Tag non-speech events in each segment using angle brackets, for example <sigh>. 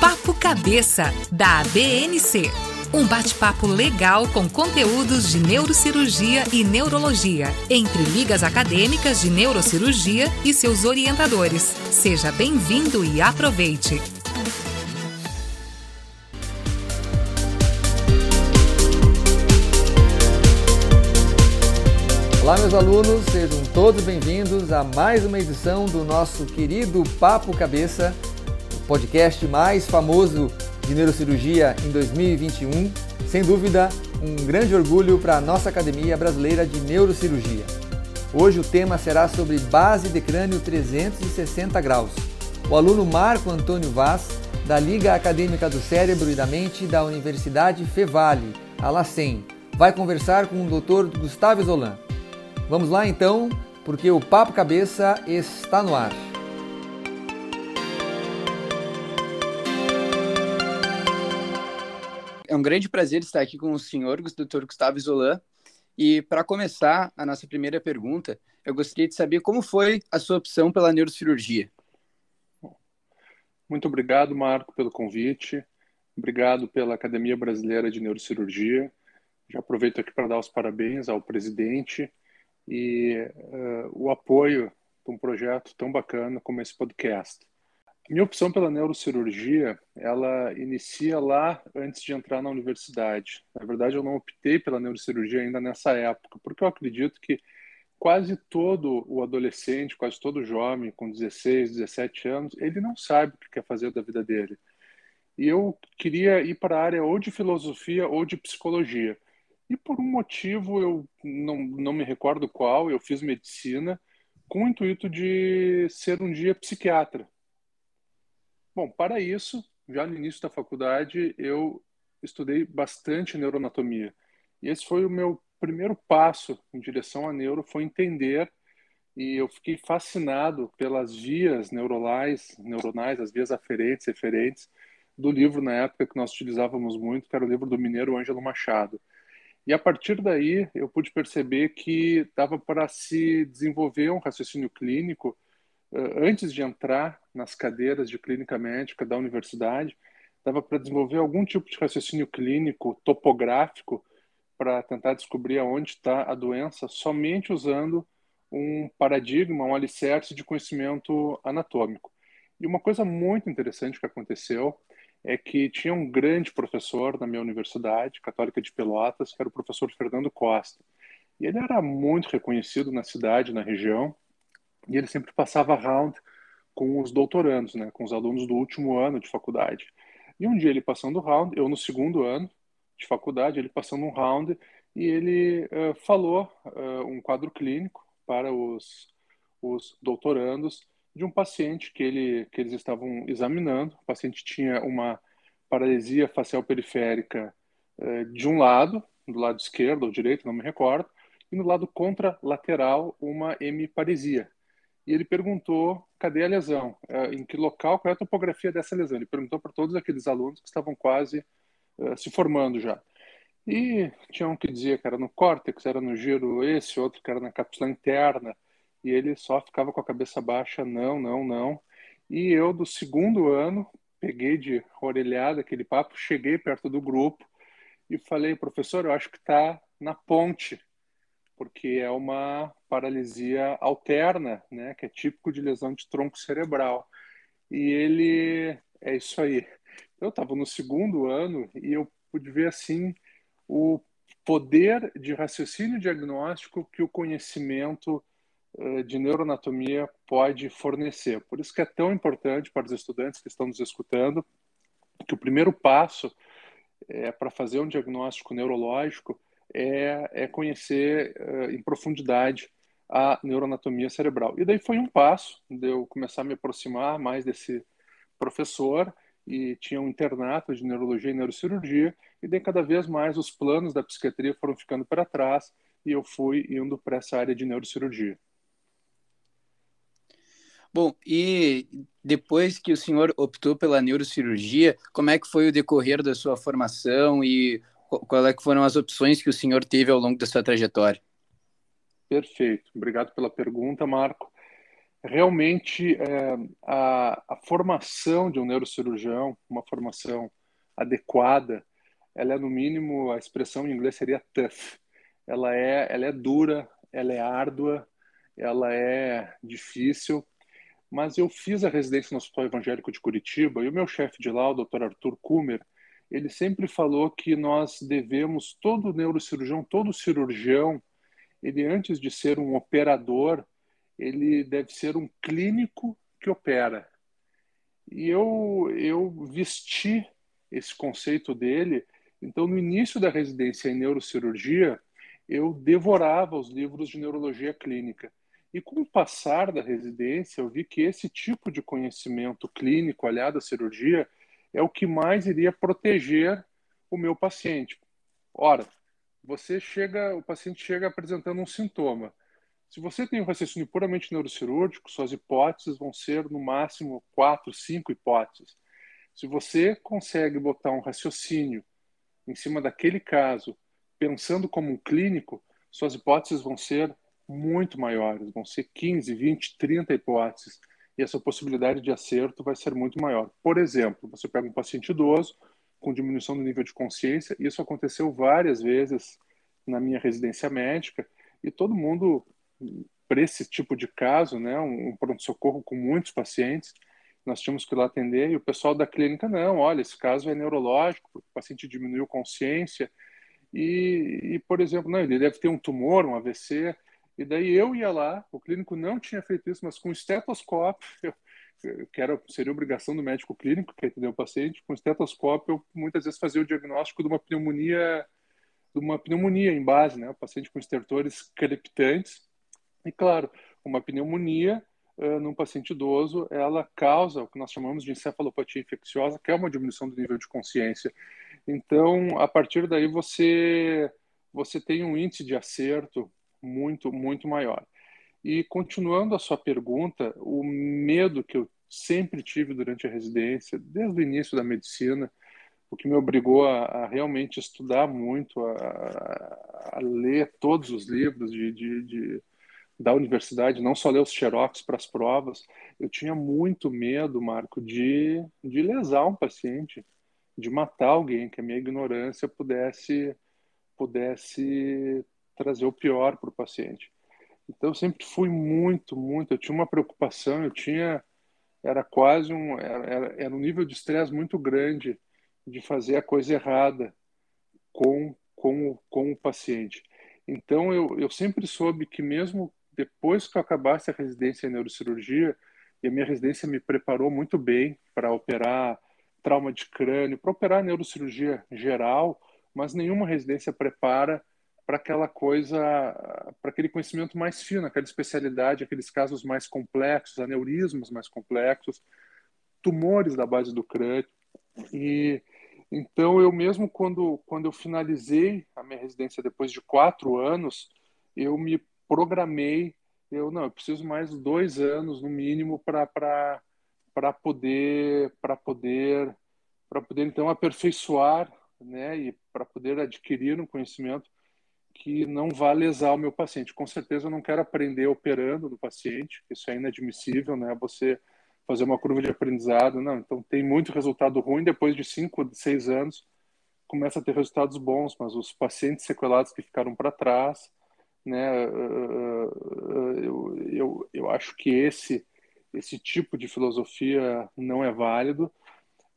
Papo Cabeça, da ABNC. Um bate-papo legal com conteúdos de neurocirurgia e neurologia, entre ligas acadêmicas de neurocirurgia e seus orientadores. Seja bem-vindo e aproveite! Olá, meus alunos, sejam todos bem-vindos a mais uma edição do nosso querido Papo Cabeça, podcast mais famoso de neurocirurgia em 2021. Sem dúvida, um grande orgulho para a nossa Academia Brasileira de Neurocirurgia. Hoje o tema será sobre base de crânio 360 graus. O aluno Marco Antônio Vaz, da Liga Acadêmica do Cérebro e da Mente da Universidade Fevale, a LACEN, vai conversar com o Dr. Gustavo Zolan. Vamos lá então, porque o Papo Cabeça está no ar. É um grande prazer estar aqui com o senhor, Dr. Gustavo Zolan. E para começar a nossa primeira pergunta, eu gostaria de saber como foi a sua opção pela neurocirurgia. Muito obrigado, Marco, pelo convite. Obrigado pela Academia Brasileira de Neurocirurgia. Já aproveito aqui para dar os parabéns ao presidente e uh, o apoio de um projeto tão bacana como esse podcast. Minha opção pela neurocirurgia, ela inicia lá antes de entrar na universidade. Na verdade, eu não optei pela neurocirurgia ainda nessa época, porque eu acredito que quase todo o adolescente, quase todo jovem com 16, 17 anos, ele não sabe o que quer fazer da vida dele. E eu queria ir para a área ou de filosofia ou de psicologia. E por um motivo, eu não, não me recordo qual, eu fiz medicina com o intuito de ser um dia psiquiatra. Bom, para isso, já no início da faculdade, eu estudei bastante neuroanatomia. E esse foi o meu primeiro passo em direção à neuro, foi entender e eu fiquei fascinado pelas vias neuronais, neuronais, as vias aferentes, referentes do livro na época que nós utilizávamos muito, que era o livro do mineiro Ângelo Machado. E a partir daí eu pude perceber que dava para se desenvolver um raciocínio clínico antes de entrar nas cadeiras de clínica médica da universidade, dava para desenvolver algum tipo de raciocínio clínico topográfico para tentar descobrir aonde está a doença somente usando um paradigma, um alicerce de conhecimento anatômico. E uma coisa muito interessante que aconteceu é que tinha um grande professor na minha universidade, Católica de Pelotas, que era o professor Fernando Costa. E ele era muito reconhecido na cidade, na região, e ele sempre passava round com os doutorandos, né, com os alunos do último ano de faculdade. E um dia ele passando round, eu no segundo ano de faculdade, ele passando um round, e ele uh, falou uh, um quadro clínico para os, os doutorandos de um paciente que, ele, que eles estavam examinando. O paciente tinha uma paralisia facial periférica eh, de um lado, do lado esquerdo ou direito, não me recordo, e no lado contralateral uma hemiparesia. E ele perguntou cadê a lesão, eh, em que local, qual é a topografia dessa lesão. Ele perguntou para todos aqueles alunos que estavam quase eh, se formando já. E tinha um que dizia que era no córtex, era no giro esse, outro que era na cápsula interna, e ele só ficava com a cabeça baixa, não, não, não. E eu, do segundo ano, peguei de orelhada aquele papo, cheguei perto do grupo e falei, professor, eu acho que está na ponte, porque é uma paralisia alterna, né, que é típico de lesão de tronco cerebral. E ele, é isso aí. Eu estava no segundo ano e eu pude ver, assim, o poder de raciocínio diagnóstico que o conhecimento eh, de neuroanatomia pode fornecer. Por isso que é tão importante para os estudantes que estão nos escutando que o primeiro passo é, para fazer um diagnóstico neurológico é, é conhecer uh, em profundidade a neuroanatomia cerebral. E daí foi um passo de eu começar a me aproximar mais desse professor e tinha um internato de neurologia e neurocirurgia e daí cada vez mais os planos da psiquiatria foram ficando para trás e eu fui indo para essa área de neurocirurgia. Bom, e depois que o senhor optou pela neurocirurgia, como é que foi o decorrer da sua formação e qual é que foram as opções que o senhor teve ao longo da sua trajetória? Perfeito. Obrigado pela pergunta, Marco. realmente é, a, a, formação de um neurocirurgião, uma formação adequada, ela é no mínimo a expressão em inglês seria tough. Ela é, ela é dura, ela é árdua, ela é difícil. Mas eu fiz a residência no Hospital Evangélico de Curitiba e o meu chefe de lá, o Dr. Arthur Kummer, ele sempre falou que nós devemos todo neurocirurgião, todo cirurgião, ele antes de ser um operador, ele deve ser um clínico que opera. E eu, eu vesti esse conceito dele. Então, no início da residência em neurocirurgia, eu devorava os livros de neurologia clínica. E com o passar da residência, eu vi que esse tipo de conhecimento clínico aliado à cirurgia é o que mais iria proteger o meu paciente. Ora, você chega, o paciente chega apresentando um sintoma. Se você tem um raciocínio puramente neurocirúrgico, suas hipóteses vão ser no máximo quatro, cinco hipóteses. Se você consegue botar um raciocínio em cima daquele caso, pensando como um clínico, suas hipóteses vão ser muito maiores, vão ser 15, 20, 30 hipóteses, e essa possibilidade de acerto vai ser muito maior. Por exemplo, você pega um paciente idoso com diminuição do nível de consciência, isso aconteceu várias vezes na minha residência médica, e todo mundo para esse tipo de caso, né, um, pronto-socorro com muitos pacientes, nós tínhamos que ir lá atender e o pessoal da clínica, não, olha, esse caso é neurológico, o paciente diminuiu consciência e, e, por exemplo, não, ele deve ter um tumor, um AVC, e daí eu ia lá, o clínico não tinha feito isso, mas com estetoscópio, <laughs> que era, seria obrigação do médico clínico que atendeu o paciente, com estetoscópio eu muitas vezes fazia o diagnóstico de uma pneumonia de uma pneumonia em base, né? O paciente com estertores crepitantes, e claro, uma pneumonia uh, num paciente idoso, ela causa o que nós chamamos de encefalopatia infecciosa, que é uma diminuição do nível de consciência. Então, a partir daí você você tem um índice de acerto muito muito maior. E continuando a sua pergunta, o medo que eu sempre tive durante a residência, desde o início da medicina, o que me obrigou a, a realmente estudar muito, a, a, ler todos os livros de, de, de da universidade, não só ler os xerox para as provas, eu tinha muito medo, Marco, de, de lesar um paciente, de matar alguém, que a minha ignorância pudesse, pudesse trazer o pior para o paciente. Então, sempre fui muito, muito, eu tinha uma preocupação, eu tinha, era quase um, era, era um nível de estresse muito grande de fazer a coisa errada com, com, com o paciente. Então, eu, eu sempre soube que mesmo depois que eu acabasse a residência em neurocirurgia, e a minha residência me preparou muito bem para operar trauma de crânio, para operar neurocirurgia geral, mas nenhuma residência prepara para aquela coisa, para aquele conhecimento mais fino, aquela especialidade, aqueles casos mais complexos, aneurismas mais complexos, tumores da base do crânio. E então eu mesmo quando quando eu finalizei a minha residência depois de quatro anos, eu me programei, eu não, eu preciso mais dois anos no mínimo para para poder para poder para poder então aperfeiçoar, né, e para poder adquirir um conhecimento que não vá lesar o meu paciente. Com certeza eu não quero aprender operando no paciente, isso é inadmissível, né? Você fazer uma curva de aprendizado, não. Então tem muito resultado ruim depois de cinco, seis anos começa a ter resultados bons, mas os pacientes sequelados que ficaram para trás, né, eu, eu, eu acho que esse, esse tipo de filosofia não é válido.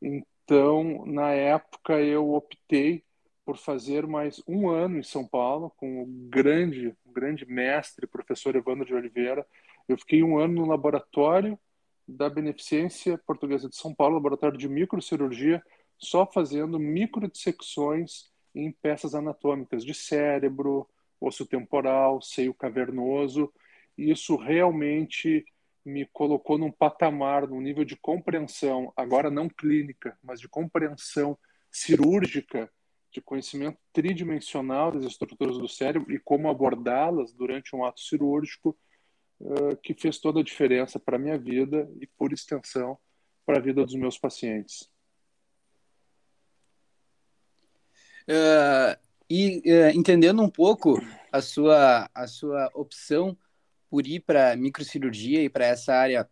Então, na época, eu optei por fazer mais um ano em São Paulo com o grande, grande mestre, professor Evandro de Oliveira. Eu fiquei um ano no laboratório da Beneficência Portuguesa de São Paulo, laboratório de microcirurgia, só fazendo microdissecções em peças anatômicas de cérebro, osso temporal, seio cavernoso. Isso realmente me colocou num patamar, num nível de compreensão, agora não clínica, mas de compreensão cirúrgica, de conhecimento tridimensional das estruturas do cérebro e como abordá-las durante um ato cirúrgico, uh, que fez toda a diferença para a minha vida e, por extensão, para a vida dos meus pacientes. Uh, e uh, entendendo um pouco a sua, a sua opção por ir para microcirurgia e para essa área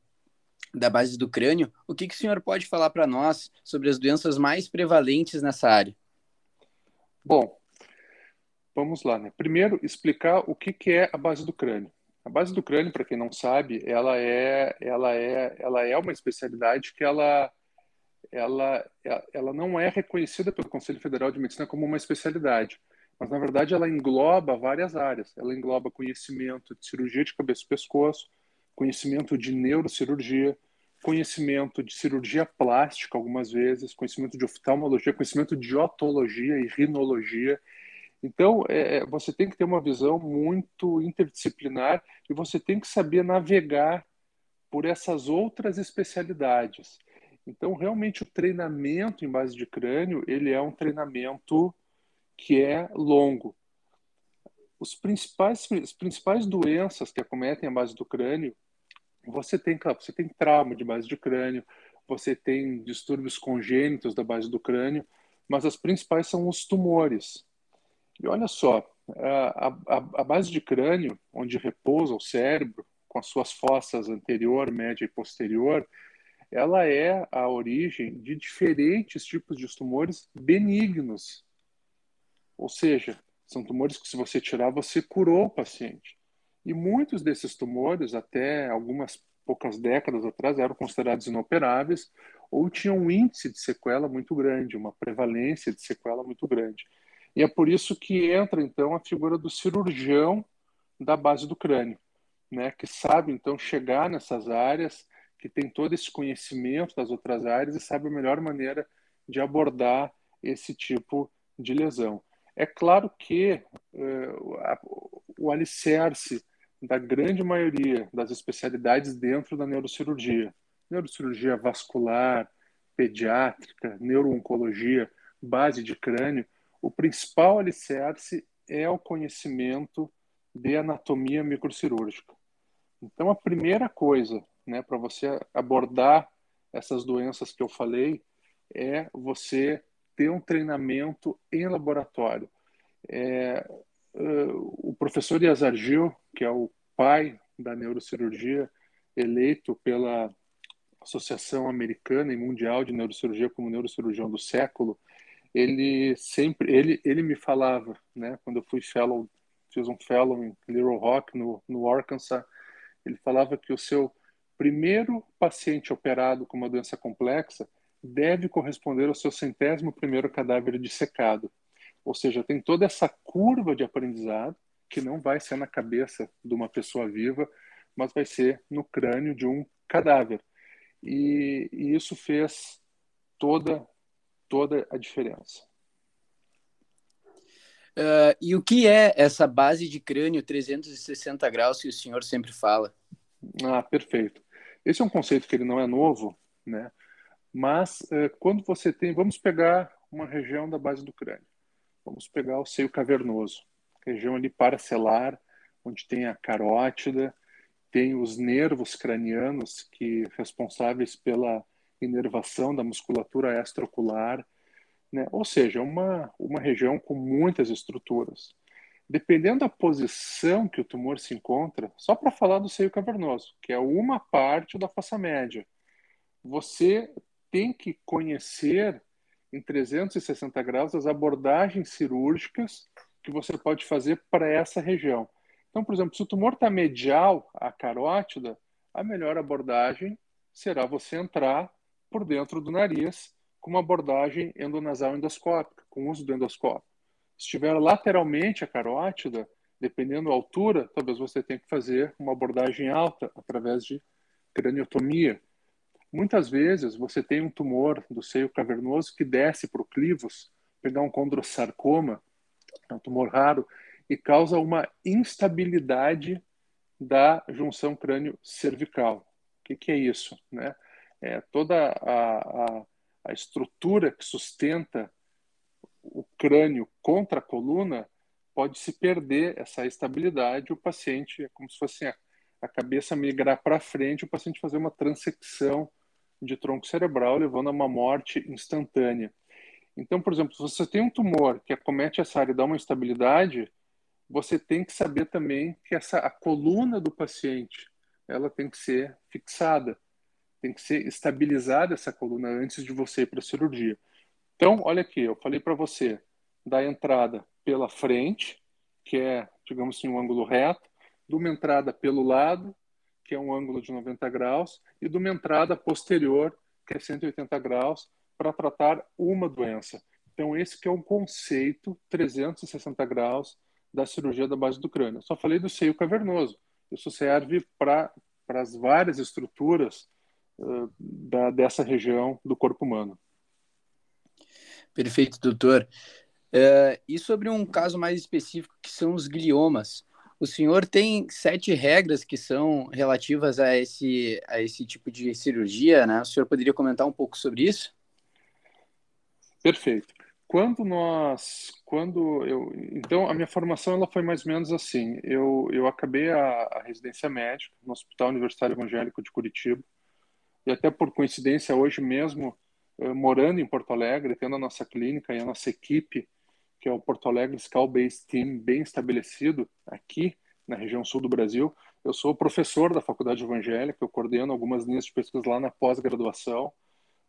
da base do crânio, o que, que o senhor pode falar para nós sobre as doenças mais prevalentes nessa área? Bom, vamos lá. Né? Primeiro, explicar o que, que é a base do crânio. A base do crânio, para quem não sabe, ela é, ela é, ela é uma especialidade que ela, ela, ela não é reconhecida pelo Conselho Federal de Medicina como uma especialidade, mas na verdade ela engloba várias áreas. Ela engloba conhecimento de cirurgia de cabeça e pescoço, conhecimento de neurocirurgia, conhecimento de cirurgia plástica algumas vezes, conhecimento de oftalmologia, conhecimento de otologia e rinologia então, é, é, você tem que ter uma visão muito interdisciplinar e você tem que saber navegar por essas outras especialidades. Então, realmente, o treinamento em base de crânio, ele é um treinamento que é longo. Os principais, as principais doenças que acometem a base do crânio, você tem, claro, você tem trauma de base de crânio, você tem distúrbios congênitos da base do crânio, mas as principais são os tumores. E olha só, a, a, a base de crânio, onde repousa o cérebro, com as suas fossas anterior, média e posterior, ela é a origem de diferentes tipos de tumores benignos. Ou seja, são tumores que, se você tirar, você curou o paciente. E muitos desses tumores, até algumas poucas décadas atrás, eram considerados inoperáveis ou tinham um índice de sequela muito grande, uma prevalência de sequela muito grande. E é por isso que entra, então, a figura do cirurgião da base do crânio, né, que sabe, então, chegar nessas áreas, que tem todo esse conhecimento das outras áreas e sabe a melhor maneira de abordar esse tipo de lesão. É claro que uh, o alicerce da grande maioria das especialidades dentro da neurocirurgia, neurocirurgia vascular, pediátrica, neurooncologia, base de crânio, o principal alicerce é o conhecimento de anatomia microcirúrgica. Então, a primeira coisa né, para você abordar essas doenças que eu falei é você ter um treinamento em laboratório. É, uh, o professor Yazar Gil, que é o pai da neurocirurgia, eleito pela Associação Americana e Mundial de Neurocirurgia como neurocirurgião do século, ele sempre, ele, ele me falava, né, quando eu fui fellow, fiz um fellow em Little Rock, no, no Arkansas, ele falava que o seu primeiro paciente operado com uma doença complexa deve corresponder ao seu centésimo primeiro cadáver dissecado. Ou seja, tem toda essa curva de aprendizado que não vai ser na cabeça de uma pessoa viva, mas vai ser no crânio de um cadáver. E, e isso fez toda toda a diferença. Uh, e o que é essa base de crânio 360 graus que o senhor sempre fala? Ah, perfeito. Esse é um conceito que ele não é novo, né? Mas uh, quando você tem, vamos pegar uma região da base do crânio, vamos pegar o seio cavernoso, região ali paracelar, onde tem a carótida, tem os nervos cranianos que responsáveis pela inervação da musculatura extraocular, né? ou seja, uma, uma região com muitas estruturas. Dependendo da posição que o tumor se encontra, só para falar do seio cavernoso, que é uma parte da fossa média, você tem que conhecer em 360 graus as abordagens cirúrgicas que você pode fazer para essa região. Então, por exemplo, se o tumor está medial à carótida, a melhor abordagem será você entrar por dentro do nariz com uma abordagem endonasal endoscópica, com uso do endoscópio. Se estiver lateralmente a carótida, dependendo da altura, talvez você tenha que fazer uma abordagem alta através de craniotomia. Muitas vezes você tem um tumor do seio cavernoso que desce para o clivos, pegar um condrosarcoma, é um tumor raro, e causa uma instabilidade da junção crânio-cervical. O que, que, é isso? Né? é, toda a, a, a estrutura que sustenta o crânio contra a coluna pode se perder essa estabilidade, o paciente é como se fosse a, a cabeça migrar para frente, o paciente fazer uma transecção de tronco cerebral, levando a uma morte instantânea. Então, por exemplo, se você tem um tumor que acomete essa área e dá uma instabilidade, você tem que saber também que essa a coluna do paciente ela tem que ser fixada, tem que ser estabilizada essa coluna antes de você ir para a cirurgia. Então, olha aqui, eu falei para você da entrada pela frente, que é, digamos assim, um ângulo reto, de uma entrada pelo lado, que é um ângulo de 90 graus, e de uma entrada posterior, que é 180 graus, para tratar uma doença. Então, esse que é um conceito 360 graus da cirurgia da base do crânio. Eu só falei do seio cavernoso. Isso serve para as várias estruturas uh, da, dessa região do corpo humano. Perfeito, doutor. Uh, e sobre um caso mais específico, que são os gliomas. O senhor tem sete regras que são relativas a esse, a esse tipo de cirurgia, né? O senhor poderia comentar um pouco sobre isso? Perfeito. Quando nós, quando eu, então a minha formação ela foi mais ou menos assim. Eu, eu acabei a, a residência médica no Hospital Universitário Evangélico de Curitiba e até por coincidência hoje mesmo eh, morando em Porto Alegre, tendo a nossa clínica e a nossa equipe, que é o Porto Alegre Skull Based Team, bem estabelecido aqui na região sul do Brasil. Eu sou professor da Faculdade Evangélica, eu coordeno algumas linhas de pesquisa lá na pós-graduação,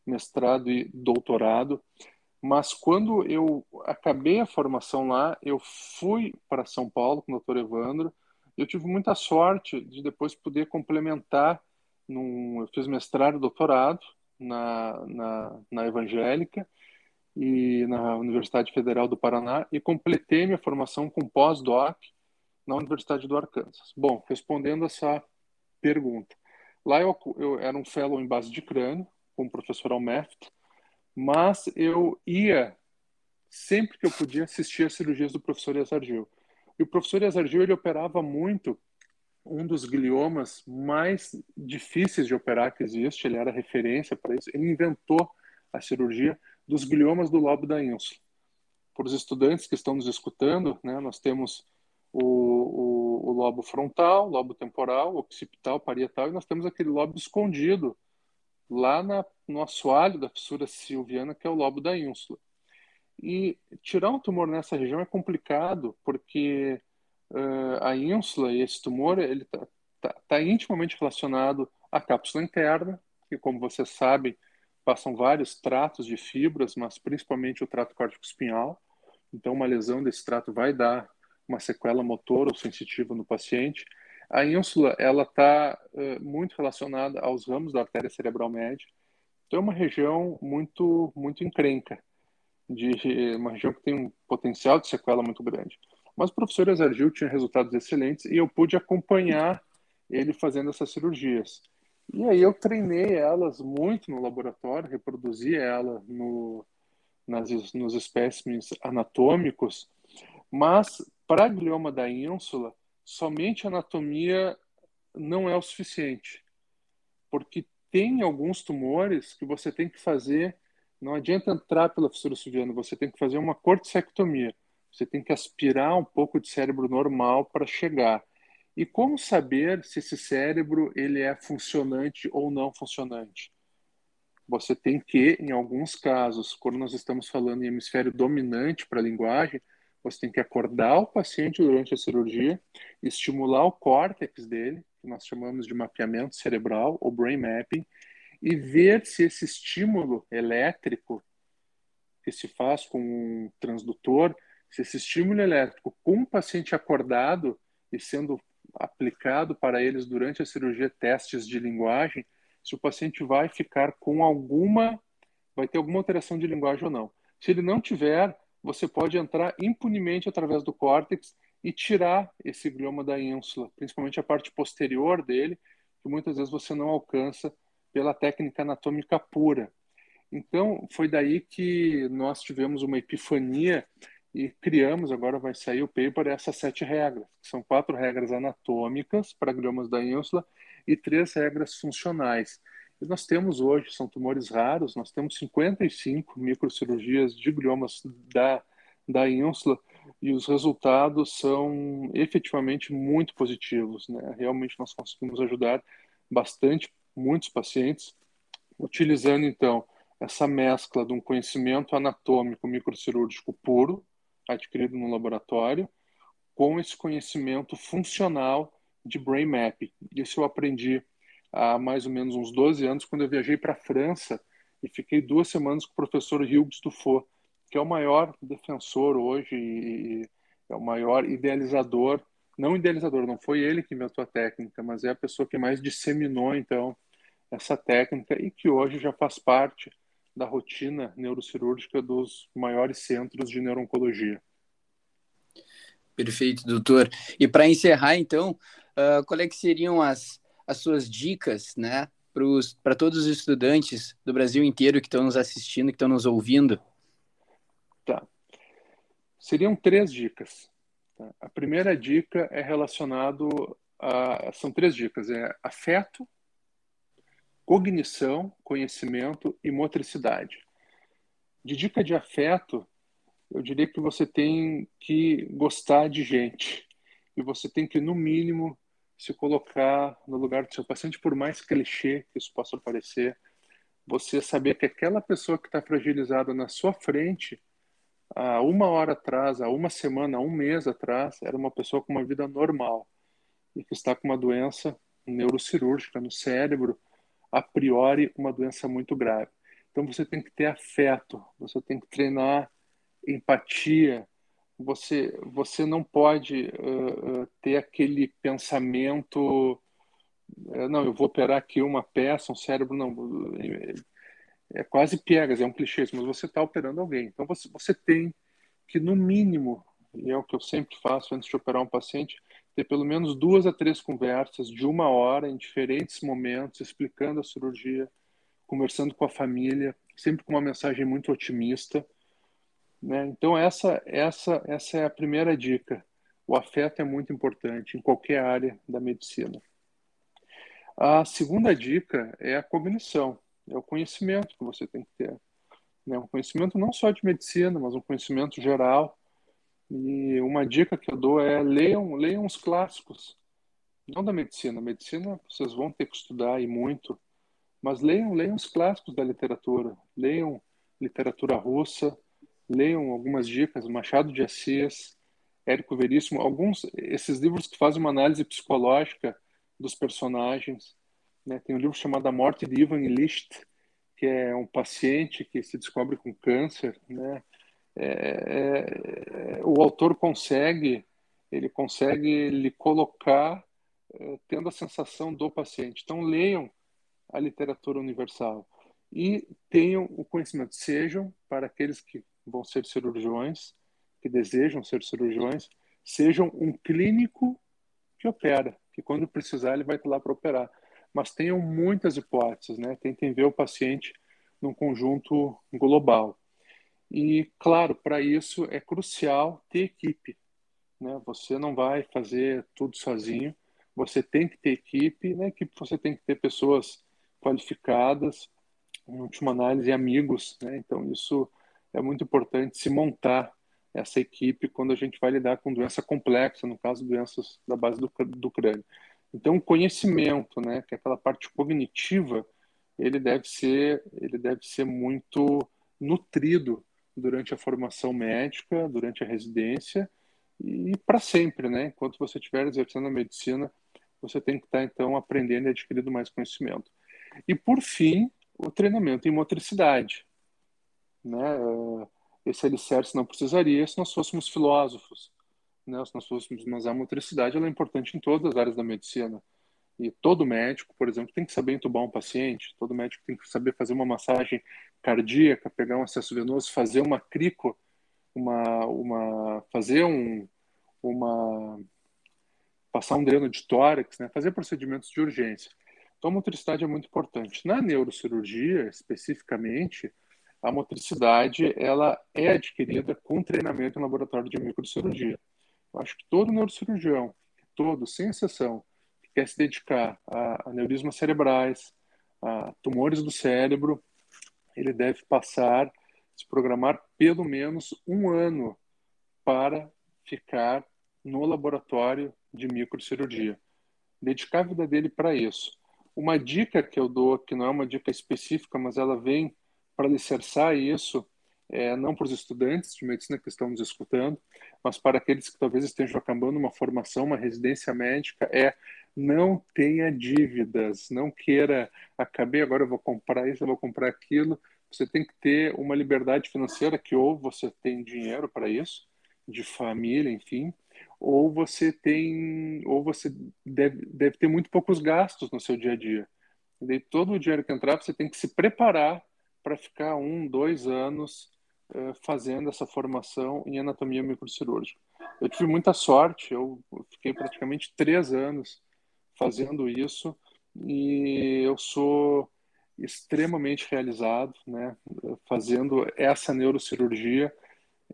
mestrado e doutorado. Mas quando eu acabei a formação lá, eu fui para São Paulo com o Dr. Evandro. Eu tive muita sorte de depois poder complementar. Num, eu fiz mestrado e doutorado na, na, na Evangélica e na Universidade Federal do Paraná e completei minha formação com pós-doc na Universidade do Arkansas. Bom, respondendo essa pergunta, lá eu, eu era um fellow em base de crânio com o professor Almeft mas eu ia sempre que eu podia assistir às cirurgias do professor Yazargil. E o professor Yazargil ele operava muito um dos gliomas mais difíceis de operar que existe, ele era referência para isso. Ele inventou a cirurgia dos gliomas do lobo da ínsula. Para os estudantes que estão nos escutando, né, nós temos o, o, o lobo frontal, lobo temporal, occipital, parietal, e nós temos aquele lobo escondido lá na, no assoalho da fissura silviana, que é o lobo da ínsula. E tirar um tumor nessa região é complicado, porque uh, a ínsula e esse tumor ele está tá, tá intimamente relacionado à cápsula interna, que, como você sabe, passam vários tratos de fibras, mas principalmente o trato córtico-espinhal. Então, uma lesão desse trato vai dar uma sequela motor ou sensitiva no paciente. A ínsula ela está uh, muito relacionada aos ramos da artéria cerebral média. Então é uma região muito muito encrenca, de uma região que tem um potencial de sequela muito grande. Mas o professor Azargil tinha resultados excelentes e eu pude acompanhar ele fazendo essas cirurgias. E aí eu treinei elas muito no laboratório, reproduzi ela no, nas, nos espécimes anatômicos, mas para a glioma da ínsula, somente anatomia não é o suficiente, porque tem alguns tumores que você tem que fazer, não adianta entrar pela fissura suviana, você tem que fazer uma corticectomia, você tem que aspirar um pouco de cérebro normal para chegar. E como saber se esse cérebro ele é funcionante ou não funcionante? Você tem que, em alguns casos, quando nós estamos falando em hemisfério dominante para a linguagem, você tem que acordar o paciente durante a cirurgia, estimular o córtex dele, que nós chamamos de mapeamento cerebral ou brain mapping, e ver se esse estímulo elétrico que se faz com um transdutor, se esse estímulo elétrico com o paciente acordado e sendo aplicado para eles durante a cirurgia testes de linguagem, se o paciente vai ficar com alguma, vai ter alguma alteração de linguagem ou não. Se ele não tiver, você pode entrar impunemente através do córtex e tirar esse glioma da ínsula, principalmente a parte posterior dele, que muitas vezes você não alcança pela técnica anatômica pura. Então, foi daí que nós tivemos uma epifania e criamos, agora vai sair o paper, essas sete regras, que são quatro regras anatômicas para gliomas da ínsula e três regras funcionais. Nós temos hoje, são tumores raros, nós temos 55 microcirurgias de gliomas da, da ínsula e os resultados são efetivamente muito positivos. Né? Realmente nós conseguimos ajudar bastante muitos pacientes, utilizando então essa mescla de um conhecimento anatômico microcirúrgico puro, adquirido no laboratório, com esse conhecimento funcional de brain map. Isso eu aprendi há mais ou menos uns 12 anos, quando eu viajei para a França e fiquei duas semanas com o professor Hugues Dufault, que é o maior defensor hoje e é o maior idealizador, não idealizador, não foi ele que inventou a técnica, mas é a pessoa que mais disseminou, então, essa técnica e que hoje já faz parte da rotina neurocirúrgica dos maiores centros de neurologia. Perfeito, doutor. E para encerrar, então, uh, qual é que seriam as, as suas dicas, né, para todos os estudantes do Brasil inteiro que estão nos assistindo, que estão nos ouvindo? Tá. Seriam três dicas. Tá? A primeira dica é relacionado a são três dicas, é afeto, cognição, conhecimento e motricidade. De dica de afeto, eu diria que você tem que gostar de gente e você tem que, no mínimo, se colocar no lugar do seu paciente, por mais clichê que isso possa parecer, você saber que aquela pessoa que está fragilizada na sua frente, há uma hora atrás, há uma semana, há um mês atrás, era uma pessoa com uma vida normal e que está com uma doença neurocirúrgica no cérebro, a priori uma doença muito grave. Então você tem que ter afeto, você tem que treinar empatia, você você não pode uh, ter aquele pensamento uh, não eu vou operar aqui uma peça um cérebro não é, é quase piegas é um clichê mas você está operando alguém. Então você você tem que no mínimo e é o que eu sempre faço antes de operar um paciente ter pelo menos duas a três conversas de uma hora em diferentes momentos explicando a cirurgia conversando com a família sempre com uma mensagem muito otimista né? Então essa essa essa é a primeira dica. O afeto é muito importante em qualquer área da medicina. A segunda dica é a cognição, é o conhecimento que você tem que ter. Né? Um conhecimento não só de medicina, mas um conhecimento geral. E uma dica que eu dou é leiam, leiam os clássicos, não da medicina. Medicina vocês vão ter que estudar e muito, mas leiam, leiam os clássicos da literatura. Leiam literatura russa, leiam algumas dicas, Machado de Assis, Érico Veríssimo, alguns esses livros que fazem uma análise psicológica dos personagens. Né? Tem um livro chamado A Morte de Ivan Illich, que é um paciente que se descobre com câncer. Né? É, é, o autor consegue, ele consegue lhe colocar é, tendo a sensação do paciente. Então leiam a literatura universal e tenham o conhecimento, sejam para aqueles que vão ser cirurgiões, que desejam ser cirurgiões, sejam um clínico que opera, que quando precisar ele vai estar lá para operar. Mas tenham muitas hipóteses, né? Tentem ver o paciente num conjunto global. E, claro, para isso é crucial ter equipe. Né? Você não vai fazer tudo sozinho, você tem que ter equipe. Na equipe você tem que ter pessoas qualificadas, em última análise, amigos. Né? Então, isso é muito importante se montar essa equipe quando a gente vai lidar com doença complexa, no caso, doenças da base do, do crânio. Então, o conhecimento, né, que é aquela parte cognitiva, ele deve ser, ele deve ser muito nutrido durante a formação médica, durante a residência e para sempre, né? Enquanto você estiver exercendo a medicina, você tem que estar então aprendendo e adquirindo mais conhecimento. E por fim, o treinamento em motricidade, né? Eh, esse alicerce não precisaria se nós fôssemos filósofos, né? Se nós fôssemos, mas a motricidade ela é importante em todas as áreas da medicina. E todo médico, por exemplo, tem que saber entubar um paciente, todo médico tem que saber fazer uma massagem cardíaca, pegar um acesso venoso, fazer uma crico, uma, uma, fazer um, uma, passar um dreno de tórax, né? fazer procedimentos de urgência. Então, a motricidade é muito importante. Na neurocirurgia, especificamente, a motricidade ela é adquirida com treinamento em laboratório de microcirurgia. Eu acho que todo neurocirurgião, todo, sem exceção, que quer se dedicar a, a neurismas cerebrais, a tumores do cérebro, ele deve passar, se programar pelo menos um ano para ficar no laboratório de microcirurgia. Dedicar a vida dele para isso. Uma dica que eu dou, que não é uma dica específica, mas ela vem para alicerçar isso é, não para os estudantes de medicina que estão nos escutando, mas para aqueles que talvez estejam acabando uma formação, uma residência médica, é não tenha dívidas, não queira, acabei, agora eu vou comprar isso, eu vou comprar aquilo. Você tem que ter uma liberdade financeira que ou você tem dinheiro para isso, de família, enfim, ou você tem, ou você deve, deve ter muito poucos gastos no seu dia a dia. E daí todo o dinheiro que entrar, você tem que se preparar para ficar um, dois anos uh, fazendo essa formação em anatomia microcirúrgica. Eu tive muita sorte, eu fiquei praticamente três anos fazendo isso e eu sou extremamente realizado, né, fazendo essa neurocirurgia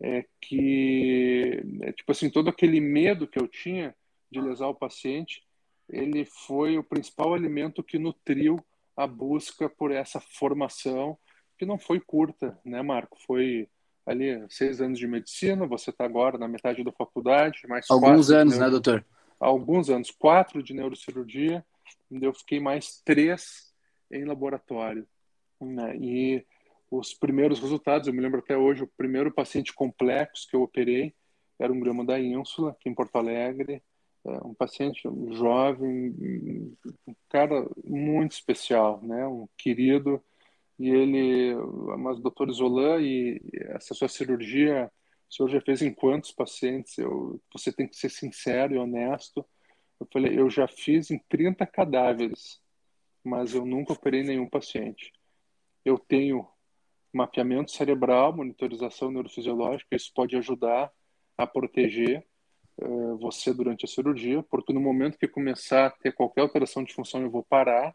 é que é, tipo assim todo aquele medo que eu tinha de lesar o paciente ele foi o principal alimento que nutriu a busca por essa formação que não foi curta né Marco foi ali seis anos de medicina você está agora na metade da faculdade mais alguns anos né doutor alguns anos quatro de neurocirurgia eu fiquei mais três em laboratório né? e os primeiros resultados. Eu me lembro até hoje, o primeiro paciente complexo que eu operei era um grama da ínsula, aqui em Porto Alegre. É, um paciente jovem, um cara muito especial, né? um querido. E ele, mas doutor Zolan, e essa sua cirurgia, o senhor já fez em quantos pacientes? Eu, você tem que ser sincero e honesto. Eu falei, eu já fiz em 30 cadáveres, mas eu nunca operei nenhum paciente. Eu tenho mapeamento cerebral, monitorização neurofisiológica, isso pode ajudar a proteger uh, você durante a cirurgia, porque no momento que começar a ter qualquer alteração de função eu vou parar.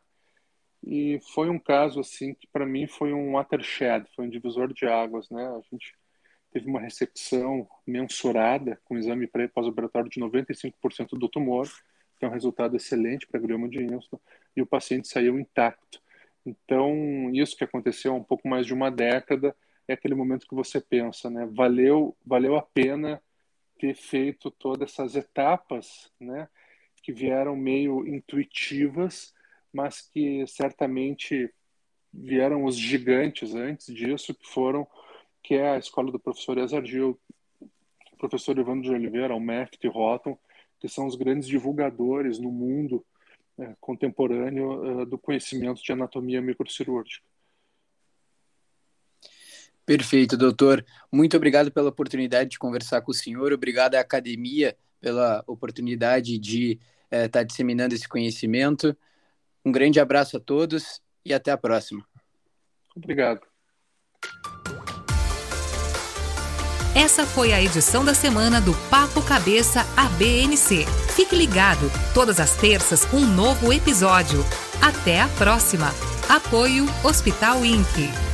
E foi um caso assim que para mim foi um watershed, foi um divisor de águas, né? A gente teve uma ressecção mensurada com exame pré pós-operatório de 95% do tumor, que é um resultado excelente para glioma de Enston, e o paciente saiu intacto. Então, isso que aconteceu há um pouco mais de uma década é aquele momento que você pensa, né? Valeu, valeu a pena ter feito todas essas etapas, né? Que vieram meio intuitivas, mas que certamente vieram os gigantes antes disso, que foram que é a escola do professor Ezar Gil, o professor Evandro de Oliveira, o Meft e Rotten, que são os grandes divulgadores no mundo é, contemporâneo uh, do conhecimento de anatomia microcirúrgica. Perfeito, doutor. Muito obrigado pela oportunidade de conversar com o senhor. Obrigado à academia pela oportunidade de estar uh, tá disseminando esse conhecimento. Um grande abraço a todos e até a próxima. Obrigado. Essa foi a edição da semana do Papo Cabeça ABNC. Fique ligado, todas as terças um novo episódio. Até a próxima. Apoio Hospital INC.